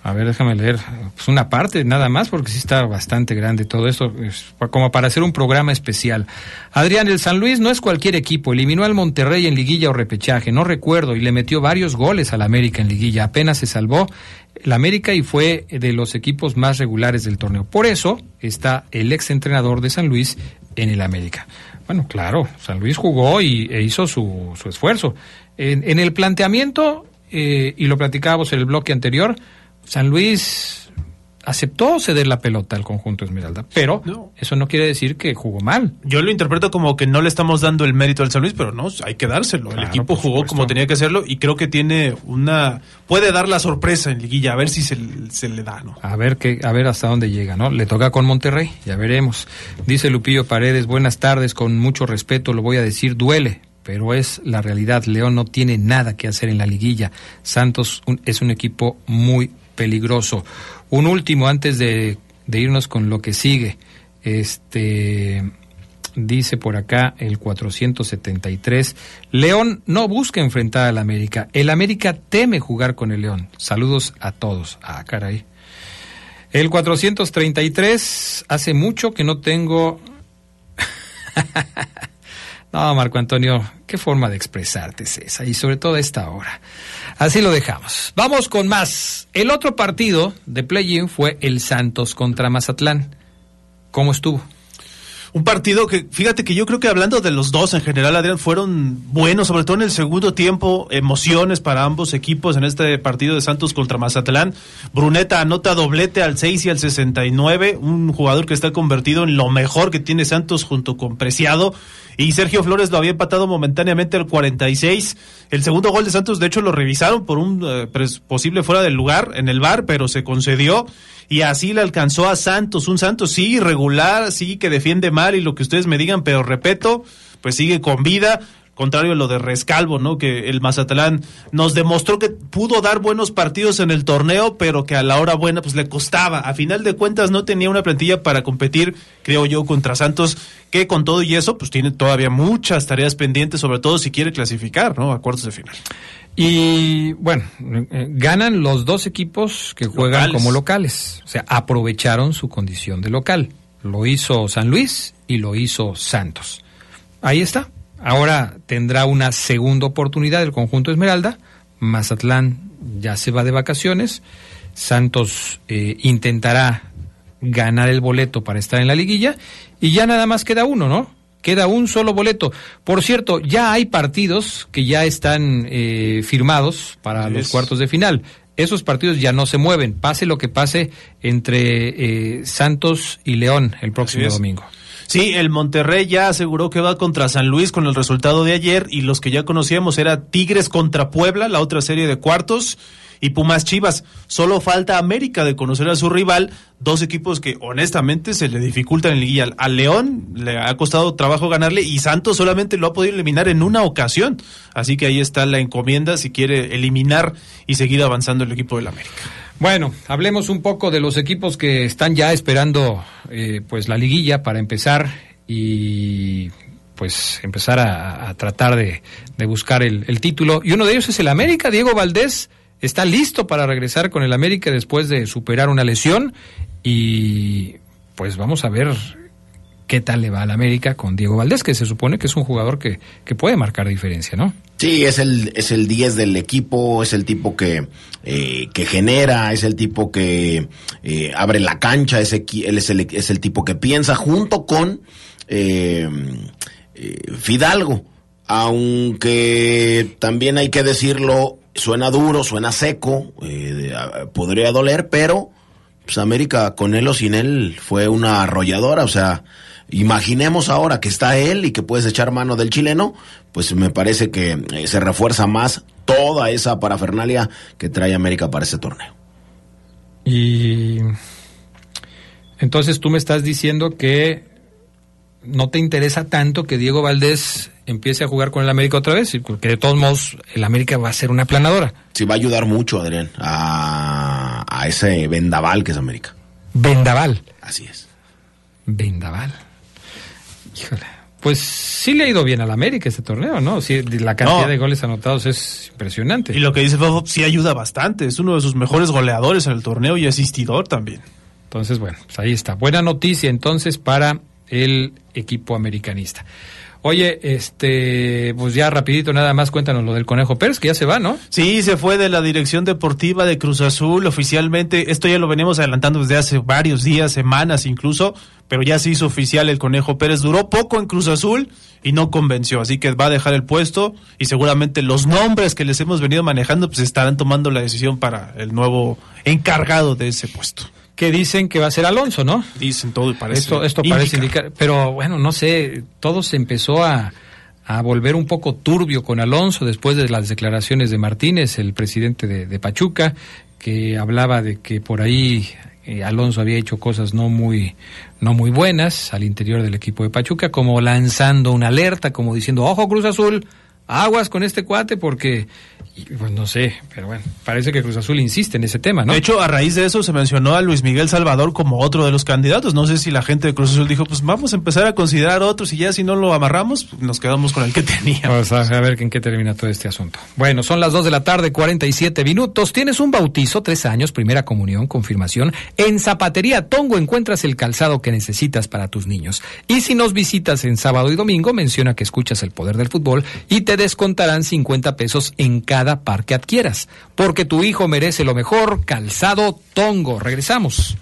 A ver, déjame leer pues una parte nada más, porque sí está bastante grande todo esto, como para hacer un programa especial. Adrián, el San Luis no es cualquier equipo, eliminó al Monterrey en liguilla o repechaje, no recuerdo, y le metió varios goles al América en liguilla, apenas se salvó el América y fue de los equipos más regulares del torneo. Por eso está el ex entrenador de San Luis en el América. Bueno, claro, San Luis jugó y, e hizo su, su esfuerzo. En, el planteamiento, eh, y lo platicábamos en el bloque anterior, San Luis aceptó ceder la pelota al conjunto Esmeralda, pero eso no quiere decir que jugó mal. Yo lo interpreto como que no le estamos dando el mérito al San Luis, pero no, hay que dárselo. el equipo jugó como tenía que hacerlo y creo que tiene una puede dar la sorpresa en liguilla, a ver si se, le da, ¿no? A ver qué a ver hasta dónde llega, ¿no? Le toca con Monterrey, ya veremos. Dice Lupillo Paredes, buenas tardes, con mucho respeto lo voy a decir, duele, pero es la realidad. León no tiene nada que hacer en la liguilla. Santos es un equipo muy peligroso. Un último antes de, irnos con lo que sigue. Este dice por acá el 473, León no busca enfrentar al América, el América teme jugar con el León. Saludos a todos. Ah, caray. El 433, hace mucho que no tengo... no, Marco Antonio, qué forma de expresarte es esa, y sobre todo a esta hora. Así lo dejamos. Vamos con más. El otro partido de play-in fue el Santos contra Mazatlán. ¿Cómo estuvo? Un partido que, fíjate que yo creo que hablando de los dos en general, Adrián, fueron buenos, sobre todo en el segundo tiempo, emociones para ambos equipos en este partido de Santos contra Mazatlán. Bruneta anota doblete al 6 y al 69, un jugador que está convertido en lo mejor que tiene Santos junto con Preciado. Y Sergio Flores lo había empatado momentáneamente al 46. El segundo gol de Santos, de hecho, lo revisaron por un eh, posible fuera del lugar en el bar, pero se concedió y así le alcanzó a Santos, un Santos sí irregular, sí que defiende mal y lo que ustedes me digan, pero repito, pues sigue con vida, contrario a lo de Rescalvo, ¿no? Que el Mazatlán nos demostró que pudo dar buenos partidos en el torneo, pero que a la hora buena pues le costaba. A final de cuentas no tenía una plantilla para competir, creo yo, contra Santos, que con todo y eso pues tiene todavía muchas tareas pendientes, sobre todo si quiere clasificar, ¿no? A cuartos de final. Y bueno, eh, ganan los dos equipos que juegan como locales, o sea, aprovecharon su condición de local. Lo hizo San Luis y lo hizo Santos. Ahí está. Ahora tendrá una segunda oportunidad el conjunto Esmeralda. Mazatlán ya se va de vacaciones. Santos eh, intentará ganar el boleto para estar en la liguilla y ya nada más queda uno, ¿no? Queda un solo boleto. Por cierto, ya hay partidos que ya están eh, firmados para los cuartos de final. Esos partidos ya no se mueven, pase lo que pase entre eh, Santos y León el próximo domingo. Sí, el Monterrey ya aseguró que va contra San Luis con el resultado de ayer y los que ya conocíamos era Tigres contra Puebla, la otra serie de cuartos y Pumas Chivas. Solo falta América de conocer a su rival, dos equipos que honestamente se le dificultan en liguilla. Al León le ha costado trabajo ganarle y Santos solamente lo ha podido eliminar en una ocasión. Así que ahí está la encomienda si quiere eliminar y seguir avanzando el equipo del América. Bueno, hablemos un poco de los equipos que están ya esperando eh, pues la liguilla para empezar y pues empezar a, tratar de, buscar el, el, título. Y uno de ellos es el América, Diego Valdés está listo para regresar con el América después de superar una lesión y pues vamos a ver qué tal le va al América con Diego Valdés, que se supone que es un jugador que, puede marcar diferencia, ¿no? Sí, es el, es el 10 del equipo, es el tipo que, eh, que genera, es el tipo que eh, abre la cancha, es, el, es, el, es el tipo que piensa junto con eh, eh, Fidalgo, aunque también hay que decirlo, suena duro, suena seco, eh, podría doler, pero pues América con él o sin él fue una arrolladora, o sea, imaginemos ahora que está él y que puedes echar mano del chileno, pues me parece que eh, se refuerza más toda esa parafernalia que trae América para ese torneo. Y entonces tú me estás diciendo que no te interesa tanto que Diego Valdés empiece a jugar con el América otra vez, porque de todos modos el América va a ser una planadora. Sí, va a ayudar mucho, Adrián, a, a ese vendaval que es América. Vendaval. Así es. Vendaval. Híjole. Pues sí le ha ido bien al América este torneo, ¿no? Sí, la cantidad No. de goles anotados es impresionante. Y lo que dice Fafo sí ayuda bastante. Es uno de sus mejores goleadores en el torneo y asistidor también. Entonces, bueno, pues ahí está. Buena noticia entonces para el equipo americanista. Oye, este, pues ya rapidito nada más cuéntanos lo del Conejo Pérez, que ya se va, ¿no? Sí, se fue de la dirección deportiva de Cruz Azul oficialmente. Esto ya lo venimos adelantando desde hace varios días, semanas incluso, pero ya se hizo oficial el Conejo Pérez. Duró poco en Cruz Azul y no convenció, así que va a dejar el puesto y seguramente los nombres que les hemos venido manejando pues estarán tomando la decisión para el nuevo encargado de ese puesto. Que dicen que va a ser Alonso, ¿no? Dicen todo y parece. esto esto parece indicar, pero bueno, no sé, todo se empezó a, a volver un poco turbio con Alonso después de las declaraciones de Martínez, el presidente de, de Pachuca, que hablaba de que por ahí eh, Alonso había hecho cosas no muy no muy buenas al interior del equipo de Pachuca, como lanzando una alerta, como diciendo, ojo Cruz Azul, aguas con este cuate porque, pues no sé, pero bueno, parece que Cruz Azul insiste en ese tema, ¿no? De hecho, a raíz de eso se mencionó a Luis Miguel Salvador como otro de los candidatos. No sé si la gente de Cruz Azul dijo, pues vamos a empezar a considerar otros y ya si no lo amarramos, pues, nos quedamos con el que teníamos. Vamos a ver en qué termina todo este asunto. Bueno, son las 2 de la tarde, 47 minutos. Tienes un bautizo, tres años, primera comunión, confirmación. En Zapatería Tongo encuentras el calzado que necesitas para tus niños. Y si nos visitas en sábado y domingo, menciona que escuchas el poder del fútbol y te descontarán 50 pesos en cada par que adquieras. Porque tu hijo merece lo mejor, calzado Tongo. Regresamos.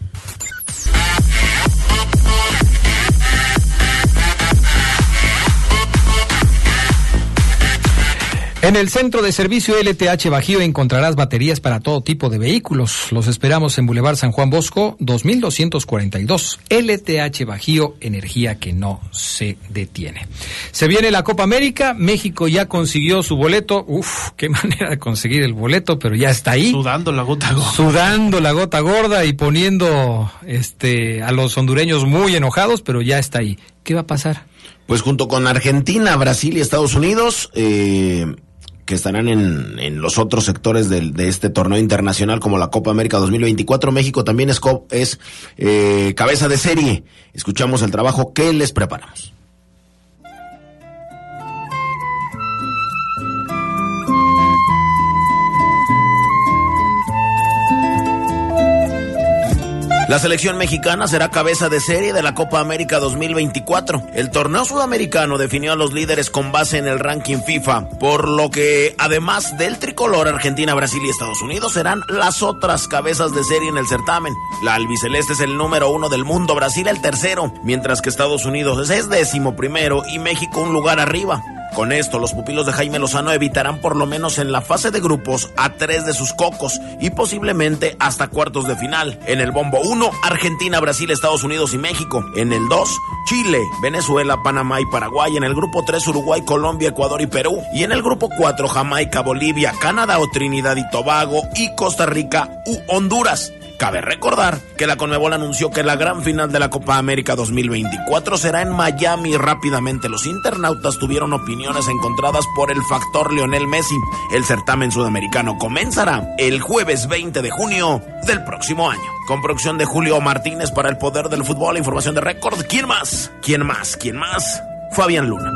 En el centro de servicio LTH Bajío encontrarás baterías para todo tipo de vehículos. Los esperamos en Boulevard San Juan Bosco, 2242. LTH Bajío, energía que no se detiene. Se viene la Copa América, México ya consiguió su boleto. Uf, qué manera de conseguir el boleto, pero ya está ahí. Sudando la gota gorda. Sudando la gota gorda y poniendo este a los hondureños muy enojados, pero ya está ahí. ¿Qué va a pasar? Pues junto con Argentina, Brasil y Estados Unidos, eh, que estarán en, en, los otros sectores del, de este torneo internacional como la Copa América 2024. México también es, es eh, cabeza de serie. Escuchamos el trabajo que les preparamos. La selección mexicana será cabeza de serie de la Copa América 2024. El torneo sudamericano definió a los líderes con base en el ranking FIFA, por lo que además del tricolor Argentina, Brasil y Estados Unidos serán las otras cabezas de serie en el certamen. La albiceleste es el número uno del mundo, Brasil el tercero, mientras que Estados Unidos es décimo primero y México un lugar arriba. Con esto, los pupilos de Jaime Lozano evitarán por lo menos en la fase de grupos a tres de sus cocos y posiblemente hasta cuartos de final. En el bombo 1, Argentina, Brasil, Estados Unidos y México. En el 2, Chile, Venezuela, Panamá y Paraguay. En el grupo 3, Uruguay, Colombia, Ecuador y Perú. Y en el grupo 4, Jamaica, Bolivia, Canadá o Trinidad y Tobago y Costa Rica u Honduras. Cabe recordar que la Conmebol anunció que la gran final de la Copa América 2024 será en Miami. Rápidamente los internautas tuvieron opiniones encontradas por el factor Lionel Messi. El certamen sudamericano comenzará el jueves 20 de junio del próximo año. Con producción de Julio Martínez para el Poder del Fútbol, información de récord. ¿Quién más? ¿Quién más? ¿Quién más? Fabián Luna.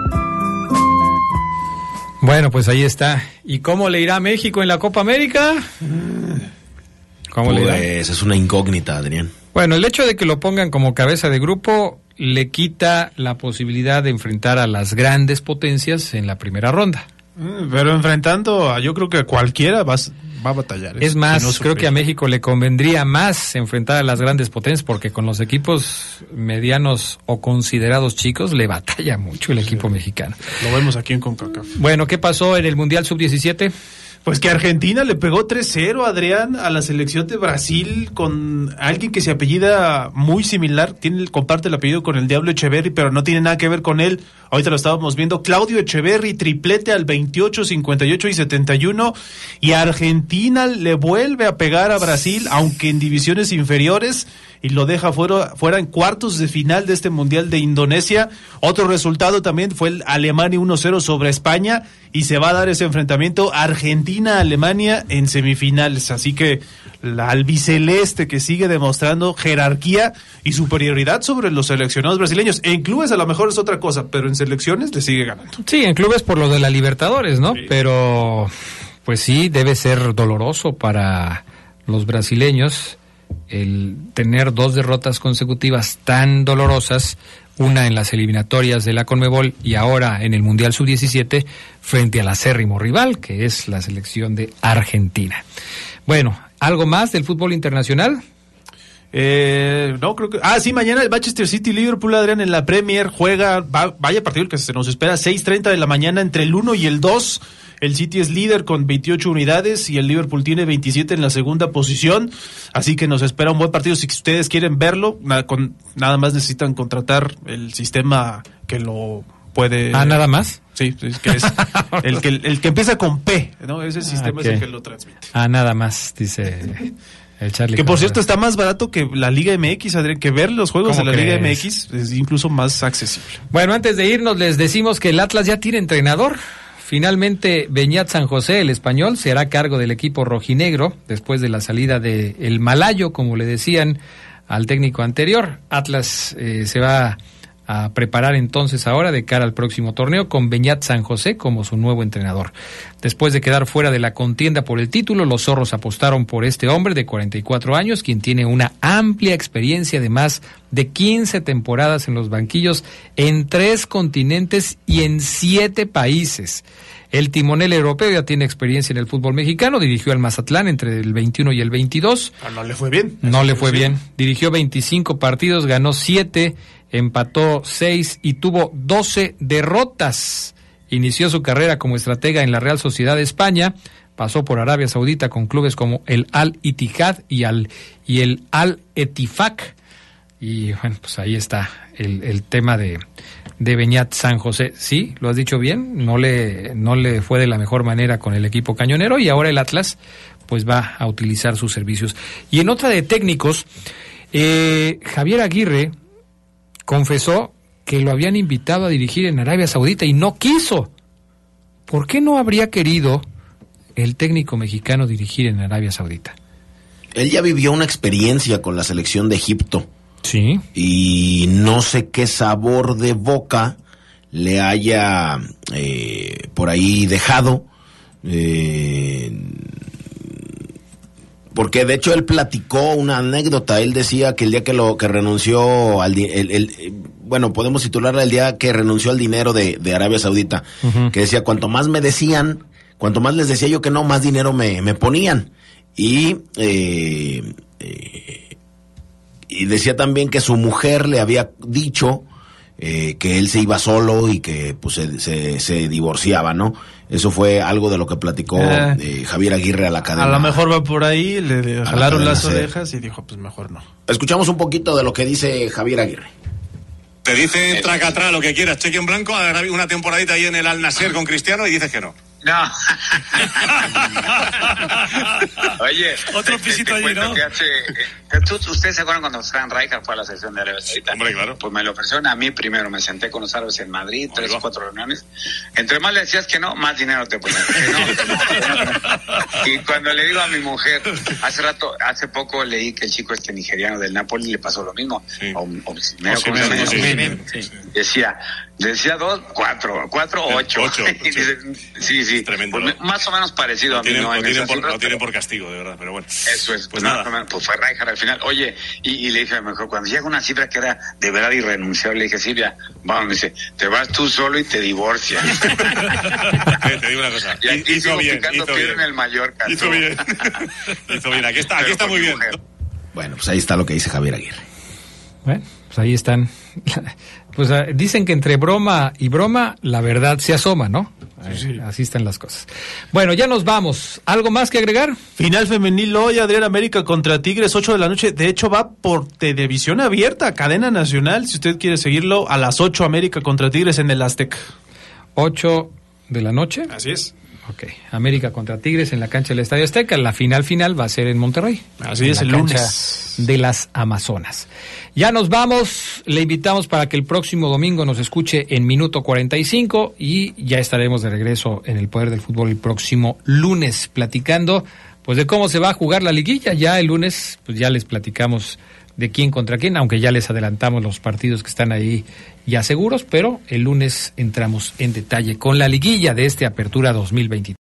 Bueno, pues ahí está. ¿Y cómo le irá a México en la Copa América? ¿Cómo pues le es una incógnita, Adrián. Bueno, el hecho de que lo pongan como cabeza de grupo le quita la posibilidad de enfrentar a las grandes potencias en la primera ronda. Pero enfrentando a yo creo que a cualquiera vas, va a batallar. ¿eh? Es más, no creo que a. México le convendría más enfrentar a las grandes potencias porque con los equipos medianos o considerados chicos le batalla mucho el equipo mexicano. Lo vemos aquí en CONCACAF. Bueno, ¿qué pasó en el Mundial Sub-17? Pues que Argentina le pegó 3-0, Adrián, a la selección de Brasil con alguien que se apellida muy similar, tiene, comparte el apellido con el Diablo Echeverry, pero no tiene nada que ver con él. Ahorita lo estábamos viendo, Claudio Echeverry, triplete al 28, 58 y 71. Y Argentina le vuelve a pegar a Brasil, aunque en divisiones inferiores, y lo deja fuera, fuera en cuartos de final de este Mundial de Indonesia. Otro resultado también fue el Alemania 1-0 sobre España y se va a dar ese enfrentamiento Argentina-Alemania en semifinales. Así que la albiceleste que sigue demostrando jerarquía y superioridad sobre los seleccionados brasileños. En clubes a lo mejor es otra cosa, pero en selecciones le sigue ganando. Sí, en clubes por lo de la Libertadores, ¿no? Pero, pues sí, debe ser doloroso para los brasileños el tener dos derrotas consecutivas tan dolorosas, una en las eliminatorias de la Conmebol y ahora en el Mundial Sub-17 frente al acérrimo rival, que es la selección de Argentina. Bueno, ¿algo más del fútbol internacional? Eh, no, creo que. Ah, sí, mañana el Manchester City Liverpool, Adrián, en la Premier juega. va- vaya partido el que se nos espera, 6:30 de la mañana entre el 1 y el 2. El City es líder con 28 unidades y el Liverpool tiene 27 en la segunda posición. Así que nos espera un buen partido. Si ustedes quieren verlo, nada, con, nada más necesitan contratar el sistema que lo puede. Ah, nada más. Sí, es que es el que, el que empieza con P, ¿no? Ese sistema es el que lo transmite. Ah, nada más, dice el Charlie. Que por cierto está más barato que la Liga MX, Adrián, que ver los juegos de ¿Cómo la Liga? MX es incluso más accesible. Bueno, antes de irnos les decimos que el Atlas ya tiene entrenador. Finalmente, Beñat San José, el español, se hará cargo del equipo rojinegro después de la salida de el Malayo, como le decían al técnico anterior. Atlas eh, se va a preparar entonces ahora de cara al próximo torneo con Beñat San José como su nuevo entrenador. Después de quedar fuera de la contienda por el título, los zorros apostaron por este hombre de 44 años, quien tiene una amplia experiencia de más de 15 temporadas en los banquillos en tres continentes y en siete países. El timonel europeo ya tiene experiencia en el fútbol mexicano, dirigió al Mazatlán entre el 21 y el 22. Ah, no le fue bien. No le fue bien. Dirigió 25 partidos, ganó 7, empató 6 y tuvo 12 derrotas. Inició su carrera como estratega en la Real Sociedad de España. Pasó por Arabia Saudita con clubes como el Al Ittihad y, al, y el Al Etifak. Y bueno, pues ahí está el, el tema de, de Beñat San José. Sí, lo has dicho bien, no le, no le fue de la mejor manera con el equipo cañonero y ahora el Atlas pues va a utilizar sus servicios. Y en otra de técnicos, eh, Javier Aguirre confesó que lo habían invitado a dirigir en Arabia Saudita y no quiso. ¿Por qué no habría querido el técnico mexicano dirigir en Arabia Saudita? Él ya vivió una experiencia con la selección de Egipto Sí. y no sé qué sabor de boca le haya eh, por ahí dejado. eh, porque de hecho él platicó una anécdota. Él decía que el día que lo que renunció al di- el- el- bueno, podemos titularla el día que renunció al dinero de, de Arabia Saudita, que decía cuanto más me decían, cuanto más les decía yo que no, más dinero me, me ponían. Y eh, eh, y decía también que su mujer le había dicho eh, que él se iba solo y que pues se, se, se divorciaba, ¿no? Eso fue algo de lo que platicó Ah. eh, Javier Aguirre a la cadena. A lo mejor va por ahí, le, le la jalaron las ser. orejas y dijo, pues mejor no. Escuchamos un poquito de lo que dice Javier Aguirre. Te dice tracatrá lo que quieras, cheque en blanco, una temporadita ahí en el Al Nasser con Cristiano y dices que no. No. Oye, Otro pisito allí, ¿no? que hace, eh, ¿tú- ¿Ustedes se acuerdan cuando Frank Rijkaard fue a la sesión de Arabia Saudita? Hombre, claro. Pues me lo ofrecieron a mí primero. Me senté con los árabes en Madrid, tres o cuatro reuniones. Entre más le decías que no, más dinero te ponían. Que no, que. Y cuando le digo a mi mujer, hace rato, hace poco leí que el chico este nigeriano del Napoli le pasó lo mismo. Sí. O, o, sí, sí. Decía, Decía dos, cuatro, cuatro, ocho. Ocho, dice, sí, sí. Tremendo, Pues ¿no? más o menos parecido Lo a mí, tienen, ¿no? lo En tienen por, cifras, lo tienen pero- por castigo, de verdad, pero bueno. Eso es, Pues más nada. o menos, pues fue Rijkaard al final. Oye, y, y le dije a lo mejor, cuando llega una cifra que era de verdad irrenunciable, le dije, Silvia, vamos, me dice, te vas tú solo y te divorcias. Eh, te digo una cosa. y aquí hizo sigo bien, picando hizo bien. en el Mallorca. Hizo bien. hizo bien. Aquí está, aquí Pero está muy bien. mujer. Bueno, pues ahí está lo que dice Javier Aguirre. Bueno, pues ahí están. Pues ah, dicen que entre broma y broma la verdad se asoma, ¿no? Así están las cosas. Bueno, ya nos vamos. ¿Algo más que agregar? Final femenil hoy, Adrián América contra Tigres, 8 de la noche. De hecho, va por televisión abierta, cadena nacional. Si usted quiere seguirlo, a las 8 América contra Tigres en el Aztec. 8 de la noche. Así es. Ok. América contra Tigres en la cancha del Estadio Azteca. La final final va a ser en Monterrey. Así En es, la el lunes. De las Amazonas. Ya nos vamos. Le invitamos para que el próximo domingo nos escuche en minuto 45 y ya estaremos de regreso en el Poder del Fútbol el próximo lunes platicando pues de cómo se va a jugar la liguilla. Ya el lunes pues ya les platicamos de quién contra quién, aunque ya les adelantamos los partidos que están ahí ya seguros, pero el lunes entramos en detalle con la liguilla de este Apertura 2023.